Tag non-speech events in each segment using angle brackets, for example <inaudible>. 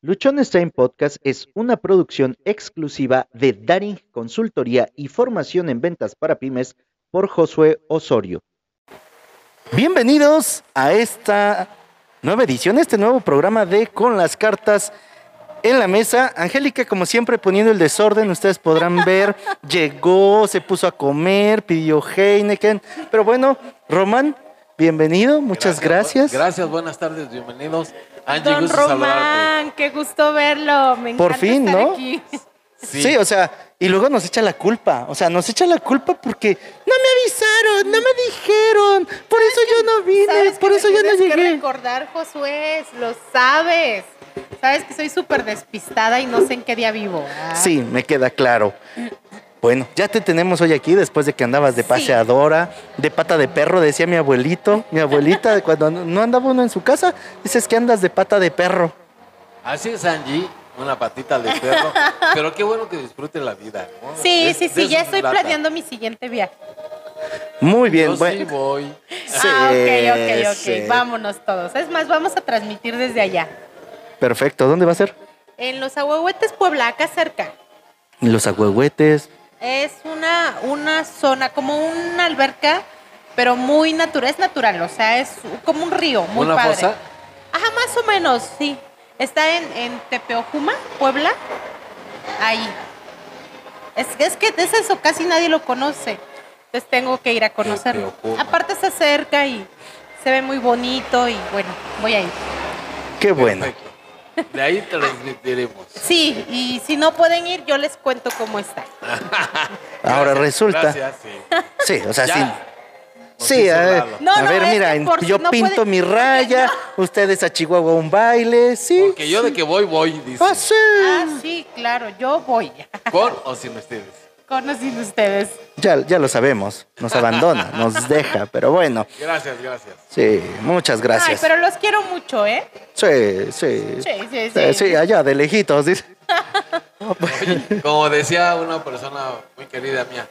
Luchones Time Podcast es una producción exclusiva de Daring Consultoría y Formación en Ventas para Pymes por Josué Osorio. Bienvenidos a esta nueva edición, este nuevo programa de Con las Cartas en la Mesa. Angélica, como siempre, poniendo el desorden, ustedes podrán ver, <laughs> llegó, se puso a comer, pidió Heineken, pero bueno, Román, bienvenido, muchas gracias. Gracias, buenas tardes, bienvenidos. Angie, Don Román, qué gusto verlo. Me Por fin, ¿no? Sí. o sea, y luego nos echa la culpa. O sea, nos echa la culpa porque no me avisaron, no me dijeron. Por eso yo no vine, por eso yo no llegué. Que recordar, Josué, lo sabes. Sabes que soy súper despistada y no sé en qué día vivo. ¿ah? Sí, me queda claro. Bueno, ya te tenemos hoy aquí después de que andabas de paseadora, de pata de perro, decía mi abuelito. Mi abuelita, cuando no andaba uno en su casa, dices que andas de pata de perro. Así es, Angie, una patita de perro. <laughs> Pero qué bueno que disfruten la vida. Sí, sí, sí, ya estoy planeando mi siguiente viaje. Muy bien, Yo bueno. sí voy. ah, ok, ok, ok. Vámonos todos. Es más, vamos a transmitir desde allá. Perfecto. ¿Dónde va a ser? En los Ahuehuetes, Puebla, acá cerca. En los Ahuehuetes. Es una, una zona, como una alberca, pero muy natural. Es natural, o sea, es como un río, muy ¿Una padre. fosa? Ajá, más o menos, sí. Está en, en Tepeojuma, Puebla. Ahí. Es, es que es eso, casi nadie lo conoce. Entonces tengo que ir a conocerlo. Aparte está cerca y se ve muy bonito y bueno, voy a ir. Qué bueno. De ahí transmitiremos. Sí, y si no pueden ir, yo les cuento cómo está. <laughs> Ahora Gracias, resulta. Gracias, sí. Sí, o sea, Ya. sí. Sí, a ver. No, a no, ver, mira, por yo no pinto puede- mi raya, <laughs> ustedes a Chihuahua un baile, sí. Porque yo de que voy, voy, dice. Ah, sí. Ah, sí, claro, yo voy. Con o sin ustedes. Conociendo ustedes. Ya, ya lo sabemos, nos abandona, <laughs> nos deja, pero bueno, Gracias, gracias. sí, muchas Ay, gracias. pero los quiero mucho, ¿eh? Sí, sí, Sí, sí, sí, sí. sí, allá de lejitos, dice. <laughs> Oye, como decía una persona muy querida mía,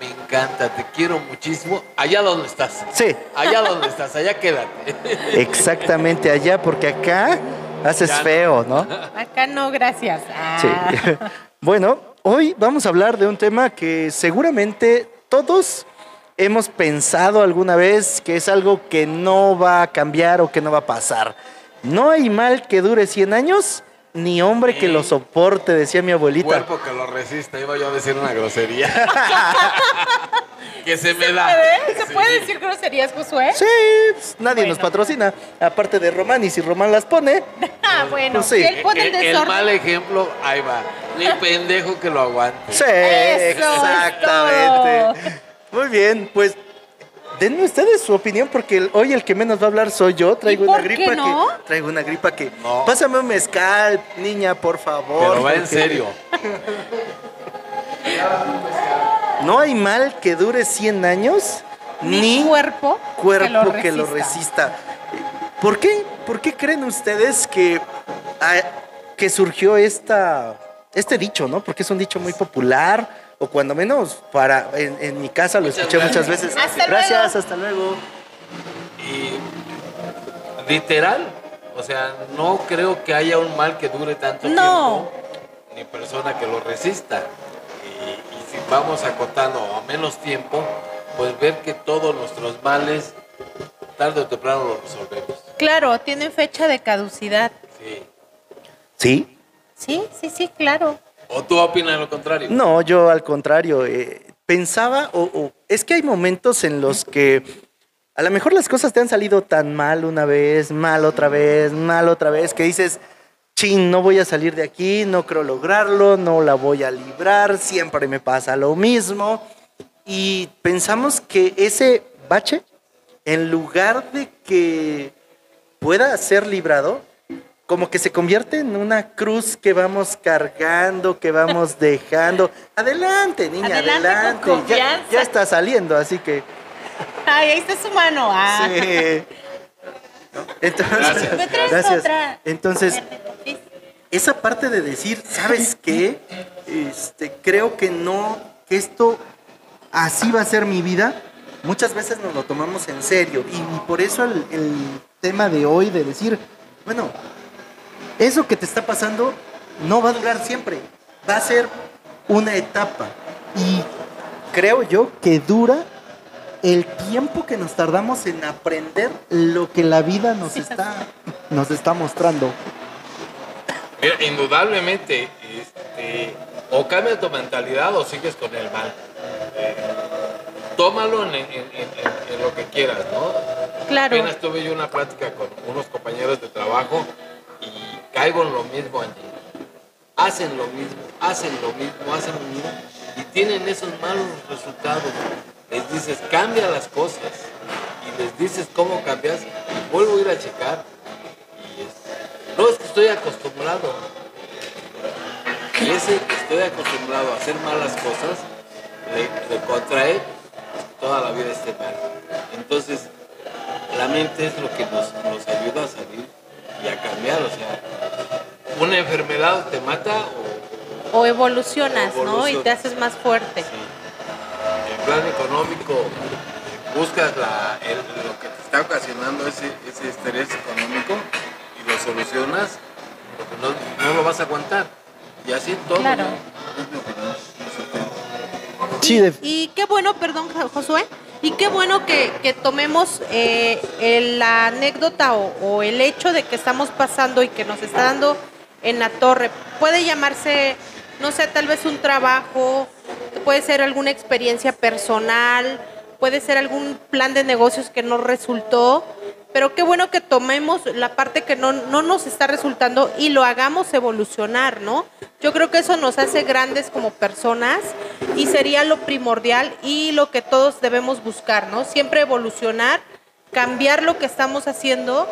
me encanta, te quiero muchísimo. Allá donde estás. Sí, Allá donde estás, allá quédate. <laughs> exactamente allá, porque acá haces Ya no. feo, ¿no? Acá no, gracias. Ah. Sí. Bueno, hoy vamos a hablar de un tema que seguramente todos hemos pensado alguna vez que es algo que no va a cambiar o que no va a pasar. No hay mal que dure 100 años, ni hombre que lo soporte, decía mi abuelita. Cuerpo que lo resista, iba yo a decir una grosería. <laughs> que se me da. ¿Puede? ¿Se Sí. puede decir groserías, Josué? Sí, pues, nadie nos patrocina, aparte de Román, y si Román las pone, <laughs> Ah, bueno, Pues sí. si él pone el El, mal ejemplo, ahí va. Ni <laughs> pendejo que lo aguante. sí, Eso es exactamente. Muy bien, pues denme ustedes su opinión porque el- hoy el que menos va a hablar soy yo. Traigo ¿Y una por qué gripa no? que traigo una gripa que No. pásame un mezcal, niña, por favor. Pero va en porque serio. <laughs> No hay mal que dure 100 años Ni ni cuerpo, cuerpo que que lo resista. ¿Por qué? ¿Por qué creen ustedes que, ah, que surgió esta, este dicho, no? Porque es un dicho muy popular, o cuando menos para en, en mi casa lo Muchas escuché muchas veces. Hasta gracias, luego. hasta luego. Y literal, o sea, no creo que haya un mal que dure tanto No. tiempo, ni persona que lo resista. Y, y si vamos acotando a menos tiempo, pues ver que todos nuestros males, tarde o temprano los resolvemos. Claro, tienen fecha de caducidad. Sí. ¿Sí? Sí, sí, sí, claro. ¿O tú opinas lo contrario? No, yo al contrario, eh, pensaba, o, es que hay momentos en los que a lo mejor las cosas te han salido tan mal una vez, mal otra vez, mal otra vez, que dices, chin, no voy a salir de aquí, no creo lograrlo, no la voy a librar, siempre me pasa lo mismo. Y pensamos que ese bache, en lugar de que pueda ser librado, como que se convierte en una cruz que vamos cargando, que vamos dejando. Adelante, niña, Adelante, con. Ya, ya está saliendo, así que Ay, ahí está su mano. Ah. sí. ¿No? Entonces, Gracias. ¿Me traes gracias. otra? Entonces, esa parte de decir, ¿sabes qué? Este, creo que no, que esto así va a ser mi vida. Muchas veces nos lo tomamos en serio y, y por eso el, el tema de hoy de decir, bueno, eso que te está pasando no va a durar siempre, va a ser una etapa. Y creo yo que dura el tiempo que nos tardamos en aprender lo que la vida nos está, nos está mostrando. Mira, indudablemente, este, o cambia tu mentalidad o sigues con el mal. Eh, tómalo en, en- en- en lo que quieras, ¿no? Claro. Apenas tuve yo una plática con unos compañeros de trabajo caigo en lo mismo, Angie. Hacen lo mismo, hacen lo mismo, hacen lo mismo y tienen esos malos resultados. Les dices, cambia las cosas y les dices cómo cambias y vuelvo a ir a checar. Y es, no, es que estoy acostumbrado. Y ese que estoy acostumbrado a hacer malas cosas, le, le contrae toda la vida esté mal. Entonces, la mente es lo que nos, nos ayuda a salir y a cambiar. O sea, una enfermedad te mata o O evolucionas, ¿no? Y te haces más fuerte. sí, en plan económico buscas la, el- lo que te está ocasionando ese, ese estrés económico y lo solucionas porque no, no lo vas a aguantar. Y así todo. Claro. Sí, de- Y qué bueno, perdón, Jo- Josué, y qué bueno que, tomemos eh, la anécdota o el hecho de que estamos pasando y que nos está dando en la torre. Puede llamarse, no sé, tal vez un trabajo, puede ser alguna experiencia personal, puede ser algún plan de negocios que no resultó, pero qué bueno que tomemos la parte que no, no nos está resultando y lo hagamos evolucionar, ¿no? Yo creo que eso nos hace grandes como personas y sería lo primordial y lo que todos debemos buscar, ¿no? Siempre evolucionar, cambiar lo que estamos haciendo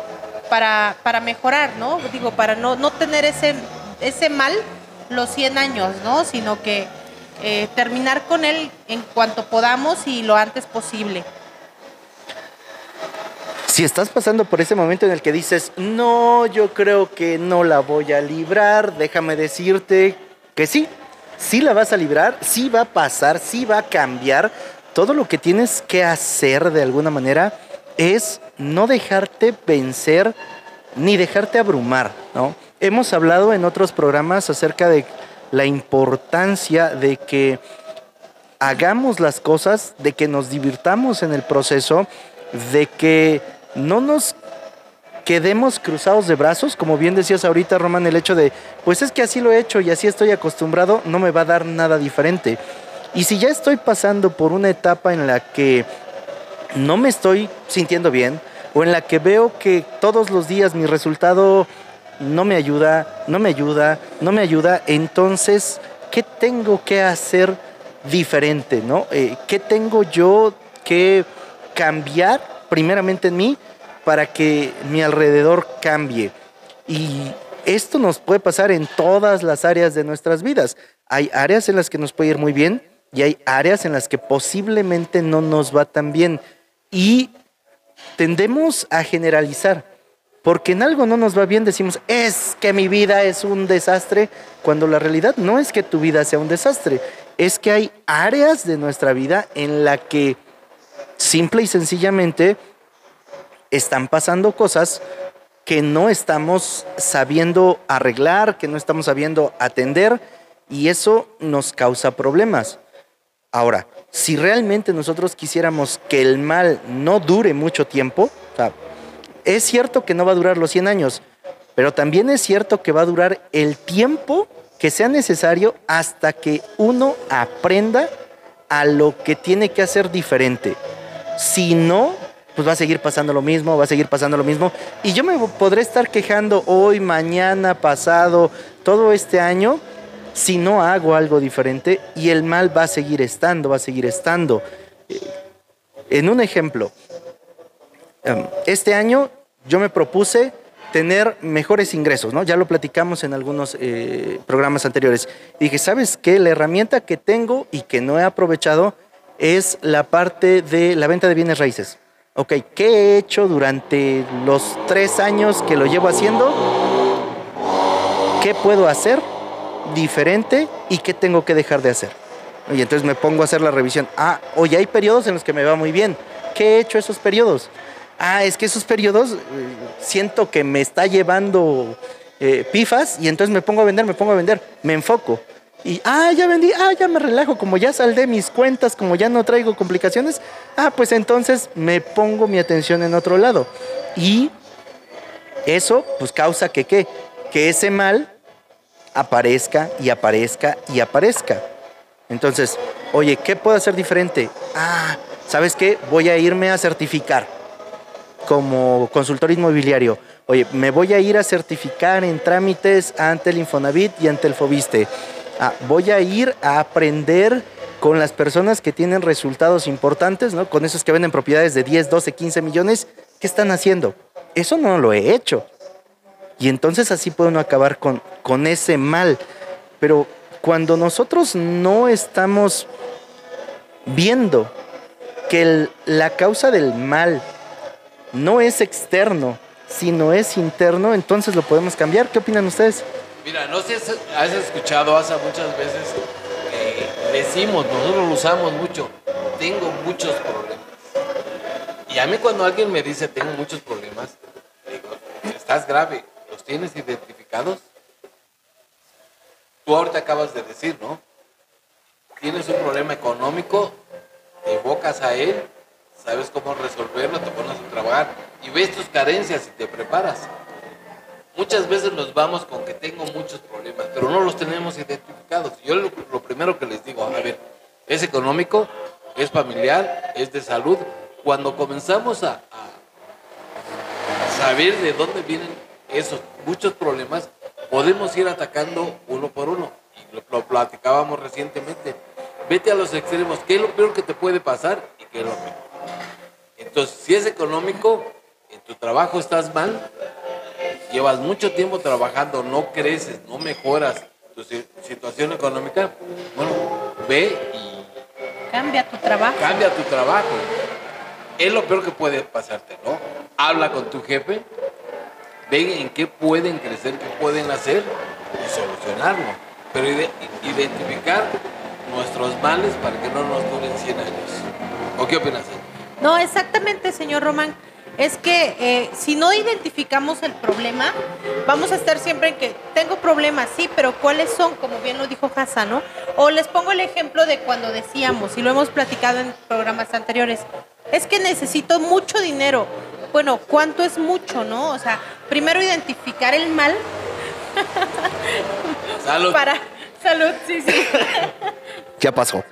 para, para mejorar, ¿no? Digo, para no, no tener ese, ese mal los 100 años, ¿no? Sino que eh, terminar con él en cuanto podamos y lo antes posible. Si estás pasando por ese momento en el que dices, no, yo creo que no la voy a librar, déjame decirte que sí, sí la vas a librar, sí va a pasar, sí va a cambiar. Todo lo que tienes que hacer de alguna manera es no dejarte vencer ni dejarte abrumar, ¿no? Hemos hablado en otros programas acerca de la importancia de que hagamos las cosas, de que nos divirtamos en el proceso, de que no nos quedemos cruzados de brazos, como bien decías ahorita, Román, el hecho de, pues es que así lo he hecho y así estoy acostumbrado, no me va a dar nada diferente. Y si ya estoy pasando por una etapa en la que no me estoy sintiendo bien, o en la que veo que todos los días mi resultado no me ayuda, no me ayuda, no me ayuda, entonces, ¿qué tengo que hacer diferente, no? Eh, ¿Qué tengo yo que cambiar primeramente en mí para que mi alrededor cambie? Y esto nos puede pasar en todas las áreas de nuestras vidas. Hay áreas en las que nos puede ir muy bien y hay áreas en las que posiblemente no nos va tan bien. Y tendemos a generalizar. Porque en algo no nos va bien, decimos, es que mi vida es un desastre, cuando la realidad no es que tu vida sea un desastre, es que hay áreas de nuestra vida en la que simple y sencillamente están pasando cosas que no estamos sabiendo arreglar, que no estamos sabiendo atender, y eso nos causa problemas. Ahora, si realmente nosotros quisiéramos que el mal no dure mucho tiempo, es cierto que no va a durar los 100 años, pero también es cierto que va a durar el tiempo que sea necesario hasta que uno aprenda a lo que tiene que hacer diferente. Si no, pues va a seguir pasando lo mismo, va a seguir pasando lo mismo. Y yo me podré estar quejando hoy, mañana, pasado, todo este año, si no hago algo diferente y el mal va a seguir estando, va a seguir estando. Eh, En un ejemplo, em, este año yo me propuse tener mejores ingresos, ¿no? Ya lo platicamos en algunos eh, programas anteriores. Y dije, ¿sabes qué? La herramienta que tengo y que no he aprovechado es la parte de la venta de bienes raíces. Ok, ¿qué he hecho durante los tres años que lo llevo haciendo? ¿Qué puedo hacer diferente y qué tengo que dejar de hacer? Y entonces me pongo a hacer la revisión. Ah, hoy hay periodos en los que me va muy bien. ¿Qué he hecho esos periodos? Ah, es que esos periodos eh, siento que me está llevando eh, pifas y entonces me pongo a vender, me pongo a vender, me enfoco. Y, ah, ya vendí, ah, ya me relajo, como ya saldé mis cuentas, como ya no traigo complicaciones, ah, pues entonces me pongo mi atención en otro lado. Y eso, pues causa que, ¿qué? Que ese mal aparezca y aparezca y aparezca. Entonces, oye, ¿qué puedo hacer diferente? Ah, ¿sabes qué? Voy a irme a certificar como consultor inmobiliario. Oye, me voy a ir a certificar en trámites ante el Infonavit y ante el Fobiste. Voy a ir a aprender con las personas que tienen resultados importantes, ¿no? Con esos que venden propiedades de 10, 12, 15 millones, ¿qué están haciendo? Eso no lo he hecho. Y entonces así puede uno acabar con, con ese mal. Pero cuando nosotros no estamos viendo que la causa del mal no es externo, sino es interno, entonces lo podemos cambiar. ¿Qué opinan ustedes? Mira, no sé si has escuchado, hace muchas veces decimos, nosotros lo usamos mucho, tengo muchos problemas. Y a mí cuando alguien me dice tengo muchos problemas, digo, estás grave, ¿los tienes identificados? Tú ahorita acabas de decir, ¿no? Tienes un problema económico, te evocas a él, sabes cómo resolverlo, te pones a trabajar y ves tus carencias y te preparas. Muchas veces nos vamos con que tengo muchos problemas, pero no los tenemos identificados. Yo lo, primero que les digo, a ver, es económico, es familiar, es de salud. Cuando comenzamos a, saber de dónde vienen esos muchos problemas, podemos ir atacando uno por uno. Y lo, lo, platicábamos recientemente. Vete a los extremos. ¿Qué es lo peor que te puede pasar y qué es lo mejor? Entonces, si es económico, en tu trabajo estás mal, llevas mucho tiempo trabajando, no creces, no mejoras tu situación económica, bueno, ve y... Cambia tu trabajo. Cambia tu trabajo. Es lo peor que puede pasarte, ¿no? Habla con tu jefe, ve en qué pueden crecer, qué pueden hacer y solucionarlo. Pero identificar nuestros males para que no nos duren 100 años. ¿O qué opinas? No, exactamente, señor Román es que eh, si no identificamos el problema, vamos a estar siempre en que tengo problemas, sí, pero ¿cuáles son? Como bien lo dijo Hassan, ¿no? O les pongo el ejemplo de cuando decíamos, y lo hemos platicado en programas anteriores, es que necesito mucho dinero. Bueno, ¿cuánto es mucho, no? O sea, primero identificar el mal. <laughs> Salud. Para, salud, sí, sí. <laughs> Ya pasó.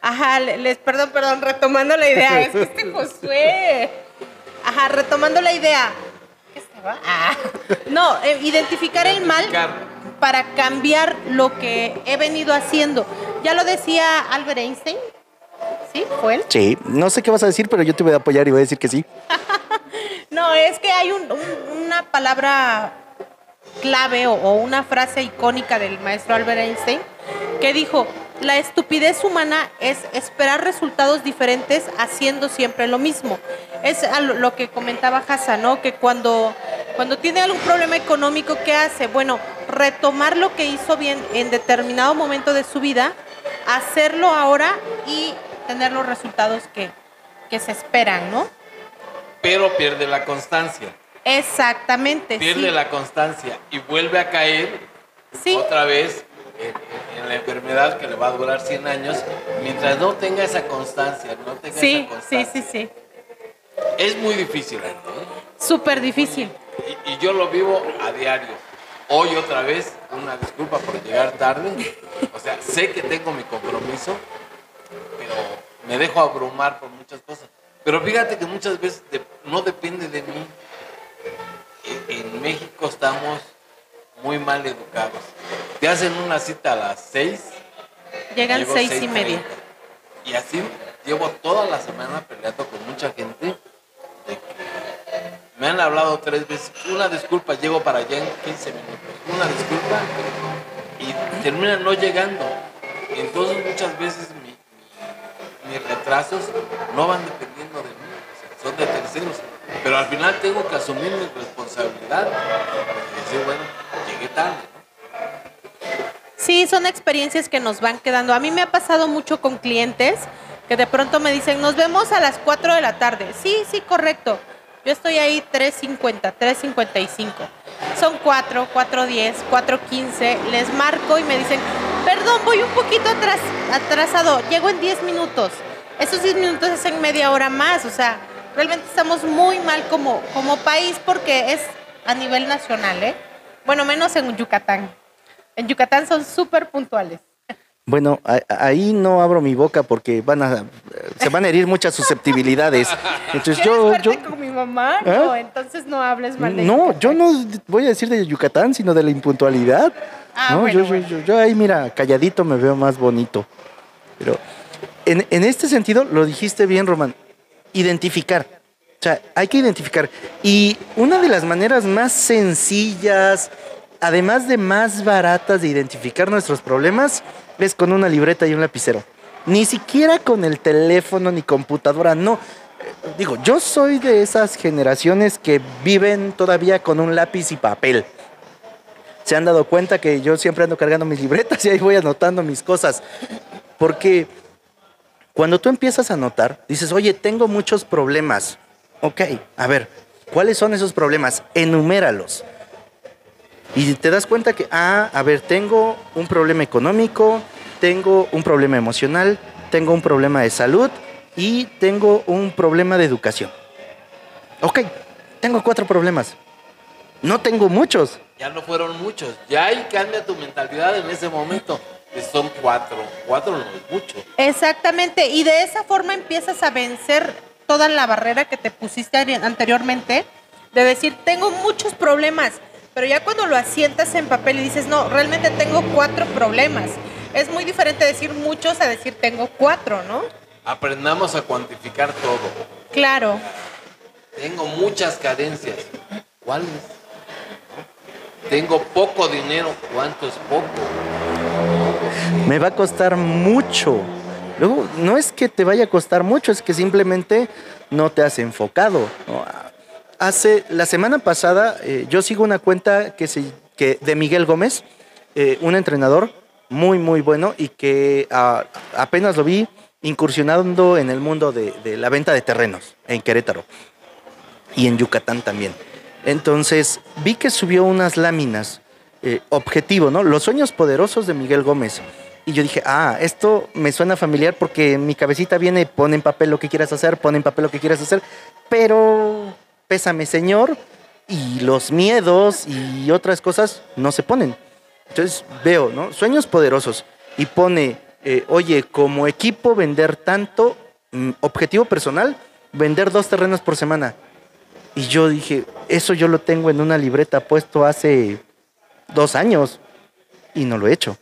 Ajá, les, perdón, perdón, retomando la idea, <laughs> es que este Josué. Ajá, retomando la idea. ¿Qué estaba? Ah. No, eh, identificar el mal para cambiar lo que he venido haciendo. Ya lo decía Albert Einstein. ¿Sí? ¿Fue él? Sí, no sé qué vas a decir, pero yo te voy a apoyar y voy a decir que sí. <laughs> no, es que hay una palabra clave o, o una frase icónica del maestro Albert Einstein que dijo, la estupidez humana es esperar resultados diferentes haciendo siempre lo mismo. Es lo que comentaba Hassan, ¿no? Que cuando, cuando tiene algún problema económico, ¿qué hace? Bueno, retomar lo que hizo bien en determinado momento de su vida, hacerlo ahora y tener los resultados que, que se esperan, ¿no? Pero pierde la constancia. Exactamente. Pierde la constancia y vuelve a caer sí. otra vez en, la enfermedad que le va a durar 100 años, mientras no tenga esa constancia, no tenga sí, esa constancia. Sí, sí, sí. Es muy difícil, ¿eh? Súper difícil. Y, y, yo lo vivo a diario. Hoy otra vez, una disculpa por llegar tarde. O sea, sé que tengo mi compromiso, pero me dejo abrumar por muchas cosas. Pero fíjate que muchas veces no depende de mí. en México estamos muy mal educados. Te hacen una cita a las seis. Llegan seis, y media. Y así llevo toda la semana peleando con mucha gente me han hablado tres veces, una disculpa, llego para allá en 15 minutos, una disculpa y terminan no llegando. Entonces muchas veces mis retrasos no van dependiendo de mí, son de terceros. Pero al final tengo que asumir mi responsabilidad y decir, bueno, llegué tarde. Sí, son experiencias que nos van quedando. A mí me ha pasado mucho con clientes que de pronto me dicen, nos vemos a las 4 de la tarde. Sí, sí, correcto. Yo estoy ahí 3.50, 3.55. Son 4, 4.10, 4.15. Les marco y me dicen, perdón, voy un poquito atras, atrasado, llego en 10 minutos. Esos 10 minutos es en media hora más, o sea, realmente estamos muy mal como, como país porque es a nivel nacional, ¿eh? Bueno, menos en Yucatán. En Yucatán son súper puntuales. Bueno, ahí no abro mi boca porque van a, se van a herir muchas susceptibilidades. Entonces ¿Quieres yo, con mi mamá? No, ¿Eh? entonces no hables mal de no, Yucatán. yo no voy a decir de Yucatán, sino de la impuntualidad. Ah, no, bueno, yo, yo- bueno. yo- yo ahí, mira, calladito me veo más bonito. Pero en, en este sentido, lo dijiste bien, Román, identificar. O sea, hay que identificar. Y una de las maneras más sencillas, además de más baratas de identificar nuestros problemas, es con una libreta y un lapicero. Ni siquiera con el teléfono ni computadora, no. Eh, Digo, yo soy de esas generaciones que viven todavía con un lápiz y papel. Se han dado cuenta que yo siempre ando cargando mis libretas y ahí voy anotando mis cosas. Porque cuando tú empiezas a notar, dices, oye, tengo muchos problemas. Ok, a ver, ¿cuáles son esos problemas? Enuméralos. Y te das cuenta que, ah, a ver, tengo un problema económico, tengo un problema emocional, tengo un problema de salud y tengo un problema de educación. Ok, tengo cuatro problemas. No tengo muchos. Ya no fueron muchos. Ya ahí cambia tu mentalidad en ese momento. Son cuatro. Cuatro no es mucho. Exactamente, y de esa forma empiezas a vencer toda la barrera que te pusiste anteriormente de decir, tengo muchos problemas, pero ya cuando lo asientas en papel y dices, no, realmente tengo cuatro problemas. Es muy diferente decir muchos a decir tengo cuatro, ¿no? Aprendamos a cuantificar todo. Claro. Tengo muchas carencias. ¿Cuáles? Tengo poco dinero. ¿Cuánto es poco? me va a costar mucho. Luego, no es que te vaya a costar mucho, es que simplemente no te has enfocado. ¿no? Hace, la semana pasada, eh, yo sigo una cuenta que de Miguel Gómez, eh, un entrenador muy, muy bueno y que ah, apenas lo vi incursionando en el mundo de, la venta de terrenos en Querétaro y en Yucatán también. Entonces, vi que subió unas láminas, eh, objetivo, ¿no? Los sueños poderosos de Miguel Gómez. Y yo dije, ah, esto me suena familiar porque mi cabecita viene, pon en papel lo que quieras hacer, pon en papel lo que quieras hacer, pero pésame, señor, y los miedos y otras cosas no se ponen. Entonces veo, ¿no? Sueños poderosos. Y pone, eh, oye, como equipo vender tanto, mm, objetivo personal, vender dos terrenos por semana. Y yo dije, eso yo lo tengo en una libreta puesto hace dos años y no lo he hecho.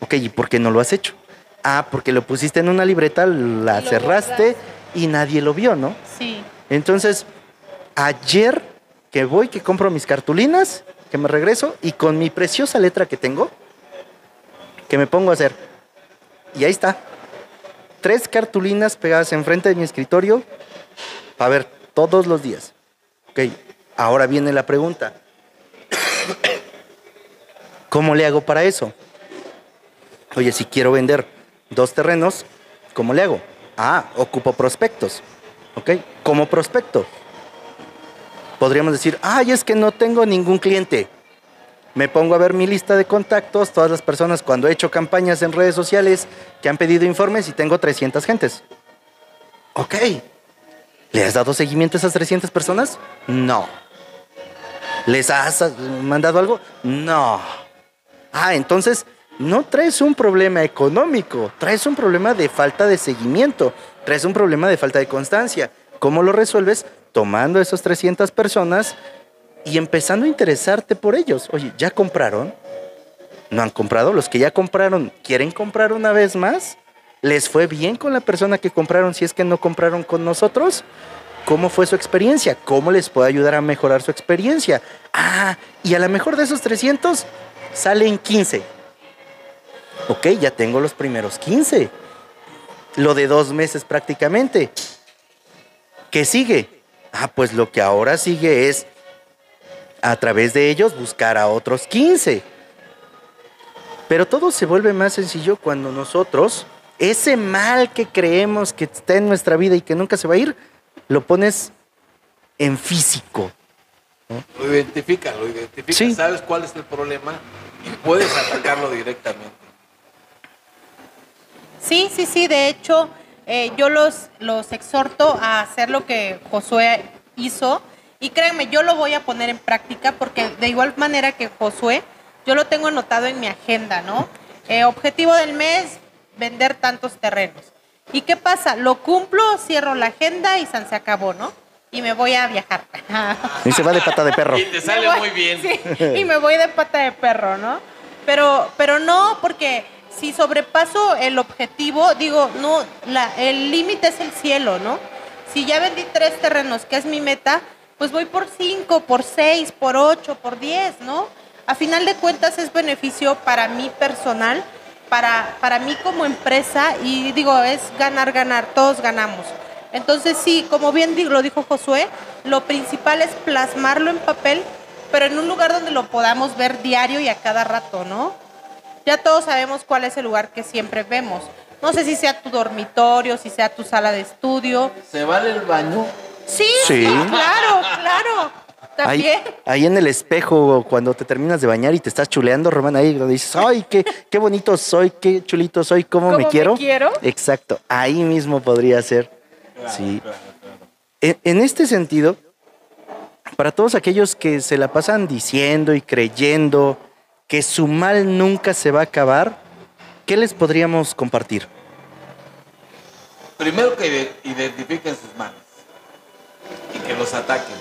Ok, ¿y por qué no lo has hecho? Ah, porque lo pusiste en una libreta, la cerraste y nadie lo vio, ¿no? Sí. Entonces, ayer que voy, que compro mis cartulinas, que me regreso y con mi preciosa letra que tengo, que me pongo a hacer. Y ahí está. Tres cartulinas pegadas enfrente de mi escritorio para ver todos los días. Ok, ahora viene la pregunta. <coughs> ¿Cómo le hago para eso? Oye, si quiero vender dos terrenos, ¿cómo le hago? Ah, ocupo prospectos. ¿Ok? Como prospecto. Podríamos decir, ay, es que no tengo ningún cliente. Me pongo a ver mi lista de contactos, todas las personas cuando he hecho campañas en redes sociales que han pedido informes y tengo 300 gentes. Ok. ¿Le has dado seguimiento a esas 300 personas? No. ¿Les has mandado algo? No. Ah, entonces no traes un problema económico, traes un problema de falta de seguimiento, traes un problema de falta de constancia. ¿Cómo lo resuelves? Tomando esas 300 personas y empezando a interesarte por ellos. Oye, ¿ya compraron? ¿No han comprado? Los que ya compraron, ¿quieren comprar una vez más? ¿Les fue bien con la persona que compraron si es que no compraron con nosotros? ¿Cómo fue su experiencia? ¿Cómo les puedo ayudar a mejorar su experiencia? Ah, y a lo mejor de esos 300 salen 15. Ok, ya tengo los primeros 15. Lo de dos meses prácticamente. ¿Qué sigue? Ah, pues lo que ahora sigue es a través de ellos buscar a otros 15. Pero todo se vuelve más sencillo cuando nosotros, ese mal que creemos que está en nuestra vida y que nunca se va a ir, lo pones en físico. Lo identifica, lo identifica, Sí. sabes cuál es el problema y puedes atacarlo directamente. Sí, sí, sí. De hecho, eh, yo los, los exhorto a hacer lo que Josué hizo. Y créanme, yo lo voy a poner en práctica porque de igual manera que Josué, yo lo tengo anotado en mi agenda, ¿no? Eh, objetivo del mes, vender tantos terrenos. ¿Y qué pasa? Lo cumplo, cierro la agenda y se acabó, ¿no? Y me voy a viajar. Y se va de pata de perro. <laughs> Y te sale Me voy- muy bien. sí, y me voy de pata de perro, ¿no? Pero, pero no, porque si sobrepaso el objetivo, digo, no, el límite es el cielo, ¿no? Si ya vendí tres terrenos, que es mi meta, pues voy por cinco, por seis, por ocho, por diez, ¿no? A final de cuentas es beneficio para mí personal, para, para mí como empresa, y digo, es ganar, ganar, todos ganamos. Entonces sí, como bien lo dijo Josué, lo principal es plasmarlo en papel, pero en un lugar donde lo podamos ver diario y a cada rato, ¿no? Ya todos sabemos cuál es el lugar que siempre vemos. No sé si sea tu dormitorio, si sea tu sala de estudio. ¿Se vale el baño? Sí, Sí. claro, claro. Ahí, También. ahí en el espejo, cuando te terminas de bañar y te estás chuleando, Román, ahí donde dices, ¡ay, qué, qué bonito soy, qué chulito soy, cómo, ¿Cómo me me quiero! quiero? Exacto, ahí mismo podría ser. sí. En, en este sentido, para todos aquellos que se la pasan diciendo y creyendo que su mal nunca se va a acabar, ¿qué les podríamos compartir? Primero que ide- identifiquen sus manos y que los ataquen.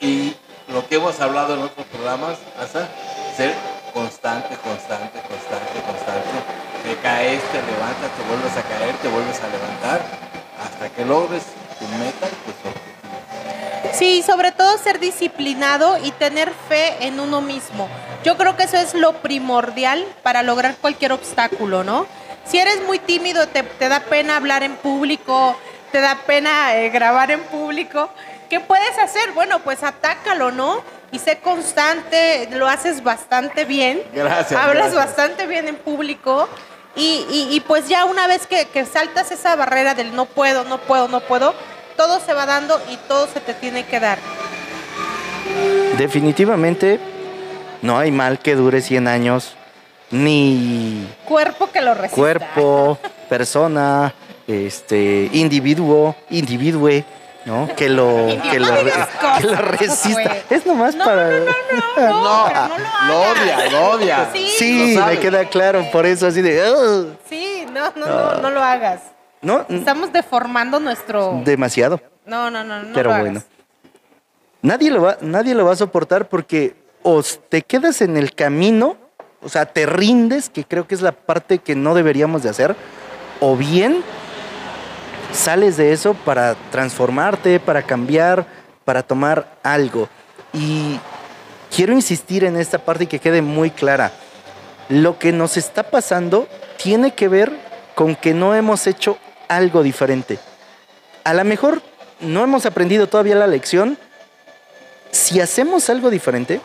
Y, y lo que hemos hablado en otros programas, hasta ser constante, constante, constante, constante. Te caes, te levantas, te vuelves a caer, te vuelves a levantar hasta que logres tu meta y tus objetivos. Sí, sobre todo ser disciplinado y tener fe en uno mismo. Yo creo que eso es lo primordial para lograr cualquier obstáculo, ¿no? Si eres muy tímido, te, te da pena hablar en público, te da pena eh, grabar en público, ¿qué puedes hacer? Bueno, pues atácalo, ¿no? Y sé constante, lo haces bastante bien. Gracias, Hablas gracias. bastante bien en público. Y, y- y pues ya una vez que, que saltas esa barrera del no puedo, no puedo, no puedo, todo se va dando y todo se te tiene que dar. Definitivamente no hay mal que dure 100 años, ni Cuerpo que lo resista. cuerpo, persona, este, individuo, individue, ¿no? Que lo, que lo, que lo resista. Es nomás No, para... no, no, No, <laughs> no lo odia, lo odia. Sí, Sí, Lo me queda claro, por eso así de... Sí, no, no, no, no lo hagas. No, Estamos deformando nuestro... demasiado, No, no, no, no pero lo hagas. bueno. Nadie lo, va, nadie lo va a soportar porque o te quedas en el camino, o sea, te rindes, que creo que es la parte que no deberíamos de hacer, o bien sales de eso para transformarte, para cambiar, para tomar algo. Y quiero insistir en esta parte y que quede muy clara. Lo que nos está pasando tiene que ver con que no hemos hecho algo diferente. A lo mejor no hemos aprendido todavía la lección. Si hacemos algo diferente,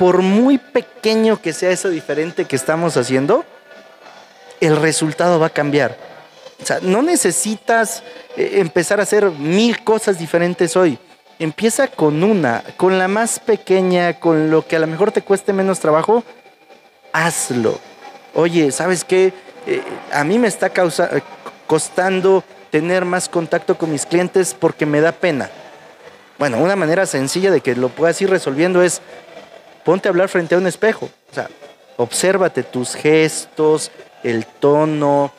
por muy pequeño que sea eso diferente que estamos haciendo, el resultado va a cambiar. O sea, no necesitas eh, empezar a hacer mil cosas diferentes hoy. Empieza con una, con la más pequeña, con lo que a lo mejor te cueste menos trabajo, hazlo. Oye, ¿sabes qué? Eh, a mí me está eh, costando tener más contacto con mis clientes porque me da pena. Bueno, una manera sencilla de que lo puedas ir resolviendo es ponte a hablar frente a un espejo. O sea, obsérvate tus gestos, el tono.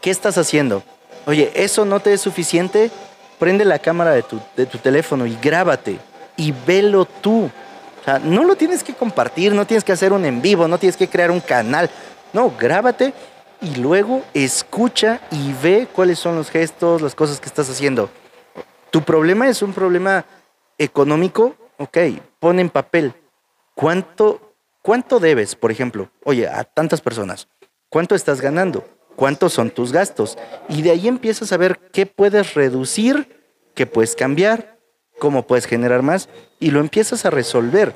¿Qué estás haciendo? Oye, ¿eso no te es suficiente? Prende la cámara de tu, de tu teléfono y grábate y velo tú. O sea, no lo tienes que compartir, no tienes que hacer un en vivo, no tienes que crear un canal. No, grábate y luego escucha y ve cuáles son los gestos, las cosas que estás haciendo. Tu problema es un problema económico, ok, pon en papel. ¿Cuánto, ¿Cuánto debes, por ejemplo? Oye, a tantas personas. ¿Cuánto estás ganando? ¿Cuántos son tus gastos? Y de ahí empiezas a ver qué puedes reducir, qué puedes cambiar, cómo puedes generar más y lo empiezas a resolver.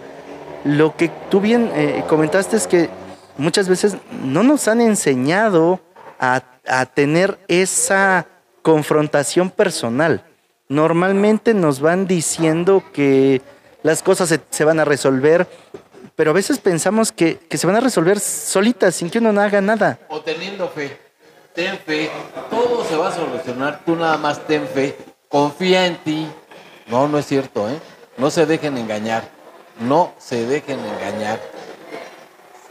Lo que tú bien eh, comentaste es que muchas veces no nos han enseñado a, a tener esa confrontación personal. normalmente nos van diciendo que las cosas se, se van a resolver, pero a veces pensamos que, que se van a resolver solitas, sin que uno no haga nada. O teniendo fe. Ten fe. Todo se va a solucionar. Tú nada más ten fe. Confía en ti. No, no es cierto, ¿eh? No se dejen engañar. No se dejen engañar.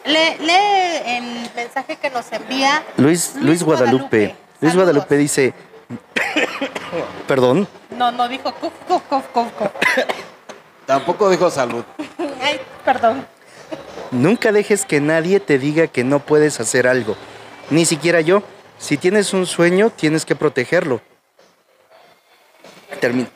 Lee, lee el mensaje que nos envía Luis, Luis Guadalupe. Luis Saludos. Guadalupe dice, <coughs> perdón, No, no dijo cuf, cuf, cuf, cuf. Tampoco dijo salud. Ay, perdón. nunca dejes que nadie te diga que no puedes hacer algo, ni siquiera yo. Si tienes un sueño, tienes que protegerlo. Termina.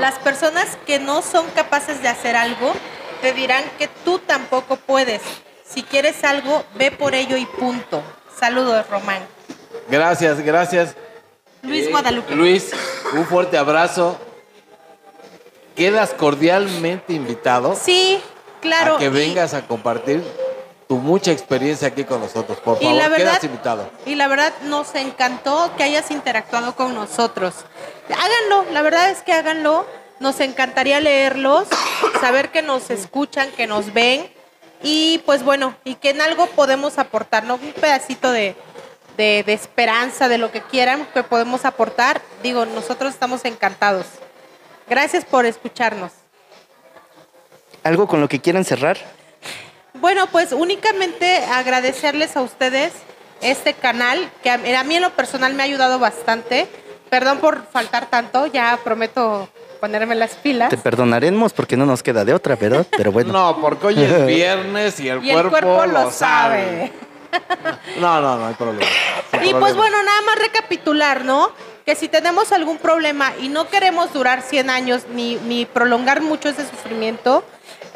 Las personas que no son capaces de hacer algo te dirán que tú tampoco puedes. Si quieres algo, ve por ello y punto. Saludos, Román. Gracias, gracias. Luis Eh, Guadalupe. Luis, un fuerte abrazo. Quedas cordialmente invitado Sí, claro. a que y- vengas a compartir tu mucha experiencia aquí con nosotros. Por Y favor, la verdad, quedas invitado. y la verdad nos encantó que hayas interactuado con nosotros. Háganlo, la verdad es que háganlo. Nos encantaría leerlos, <coughs> saber que nos escuchan, que nos ven y pues bueno, y que en algo podemos aportar, ¿no? Un pedacito de, de, de esperanza, de lo que quieran que podemos aportar. Digo, nosotros estamos encantados. Gracias por escucharnos. ¿Algo con lo que quieran cerrar? Bueno, pues únicamente agradecerles a ustedes este canal, que a, a mí en lo personal me ha ayudado bastante. Perdón por faltar tanto, ya prometo ponerme las pilas. Te perdonaremos porque no nos queda de otra, ¿verdad? Pero bueno. <laughs> No, porque hoy es <laughs> viernes y el, y el cuerpo, lo sabe. No, no, no hay problema. Sin Y pues bueno, nada más recapitular, ¿no? Que si tenemos algún problema y no queremos durar 100 años ni, ni prolongar mucho ese sufrimiento,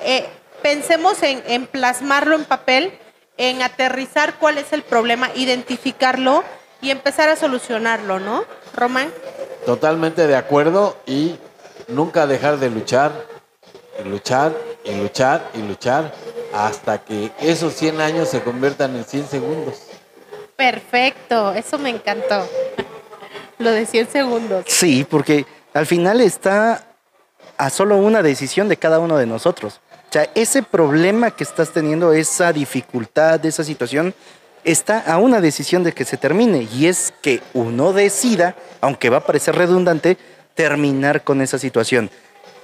eh, pensemos en, en plasmarlo en papel, en aterrizar cuál es el problema, identificarlo y empezar a solucionarlo, ¿no? Román. Totalmente de acuerdo y nunca dejar de luchar, y luchar, y luchar, y luchar, hasta que esos 100 años se conviertan en 100 segundos. Perfecto, eso me encantó. <laughs> Lo de 100 segundos. Sí, porque al final está a solo una decisión de cada uno de nosotros. O sea, ese problema que estás teniendo, esa dificultad, esa situación, está a una decisión de que se termine. Y es que uno decida, aunque va a parecer redundante, terminar con esa situación.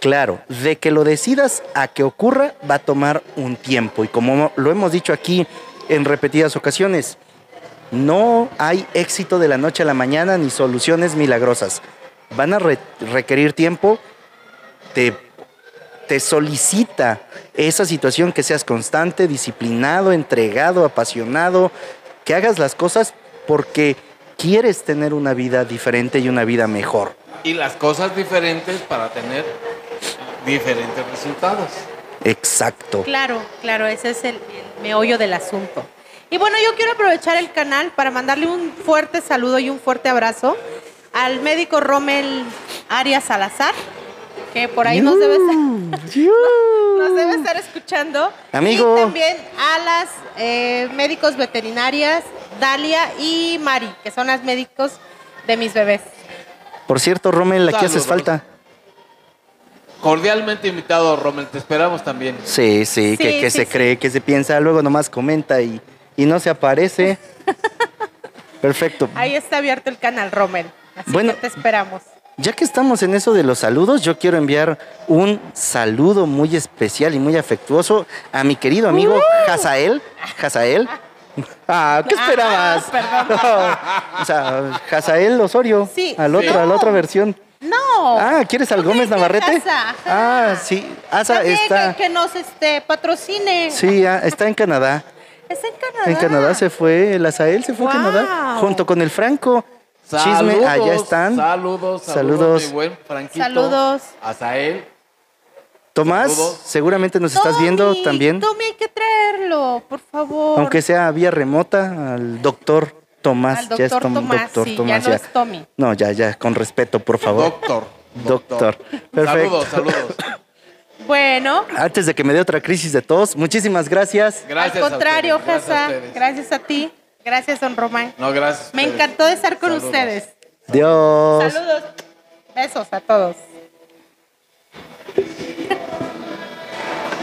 Claro, de que lo decidas a que ocurra va a tomar un tiempo. Y como lo hemos dicho aquí en repetidas ocasiones, no hay éxito de la noche a la mañana ni soluciones milagrosas. Van a re- requerir tiempo, te, te solicita esa situación que seas constante, disciplinado, entregado, apasionado, que hagas las cosas porque quieres tener una vida diferente y una vida mejor. Y las cosas diferentes para tener diferentes resultados. Exacto. Claro, claro, ese es el, el meollo del asunto. Y bueno, yo quiero aprovechar el canal para mandarle un fuerte saludo y un fuerte abrazo al médico Rommel Arias Salazar, que por ahí nos debe estar, Yu. <laughs> nos debe estar escuchando. Amigo. Y también a las eh, médicos veterinarias Dalia y Mari, que son las médicos de mis bebés. Por cierto, Rommel, aquí haces Saludos. falta. Cordialmente invitado, Rommel, te esperamos también. Sí, sí, que, Sí, que sí, se sí. cree, que se piensa, luego nomás comenta y, y no se aparece. <laughs> Perfecto. Ahí está abierto el canal, Rommel. Así Bueno. que te esperamos. Ya que estamos en eso de los saludos, yo quiero enviar un saludo muy especial y muy afectuoso a mi querido amigo Hazael. Hazael. Ah, ¿qué esperabas? <laughs> o sea, Hazael Osorio. Sí. Al otro, Sí. a la otra versión. No. Ah, ¿quieres al ¿Tú Gómez Navarrete? Asa? Ah, sí. Asa También está. Que, que nos este, patrocine. Sí, ah, está en Canadá. Es en Canadá. En Canadá se fue, el Azael se fue a. Canadá junto con el Franco. Chisme, Saludos, allá están. Saludos, saludos, Saludos. mi buen Franquito. Saludos. Azael. Tomás, Saludos. seguramente nos estás viendo también, Tommy, hay que traerlo, por favor. aunque sea vía remota, al doctor Tomás. Al ya es doctor Tom- Tomás, doctor sí, Tomás, ya no es Tommy. No, ya, ya, con respeto, por favor. Doctor. Doctor. Perfecto. Saludos, saludos. <laughs> Bueno, Antes de que me dé otra crisis de tos, muchísimas gracias. Gracias. al contrario, gracias Jasa, gracias a ti, gracias, don Román. No, gracias. Me ustedes. encantó de estar con Saludos. ustedes. Dios. Saludos. Besos a todos.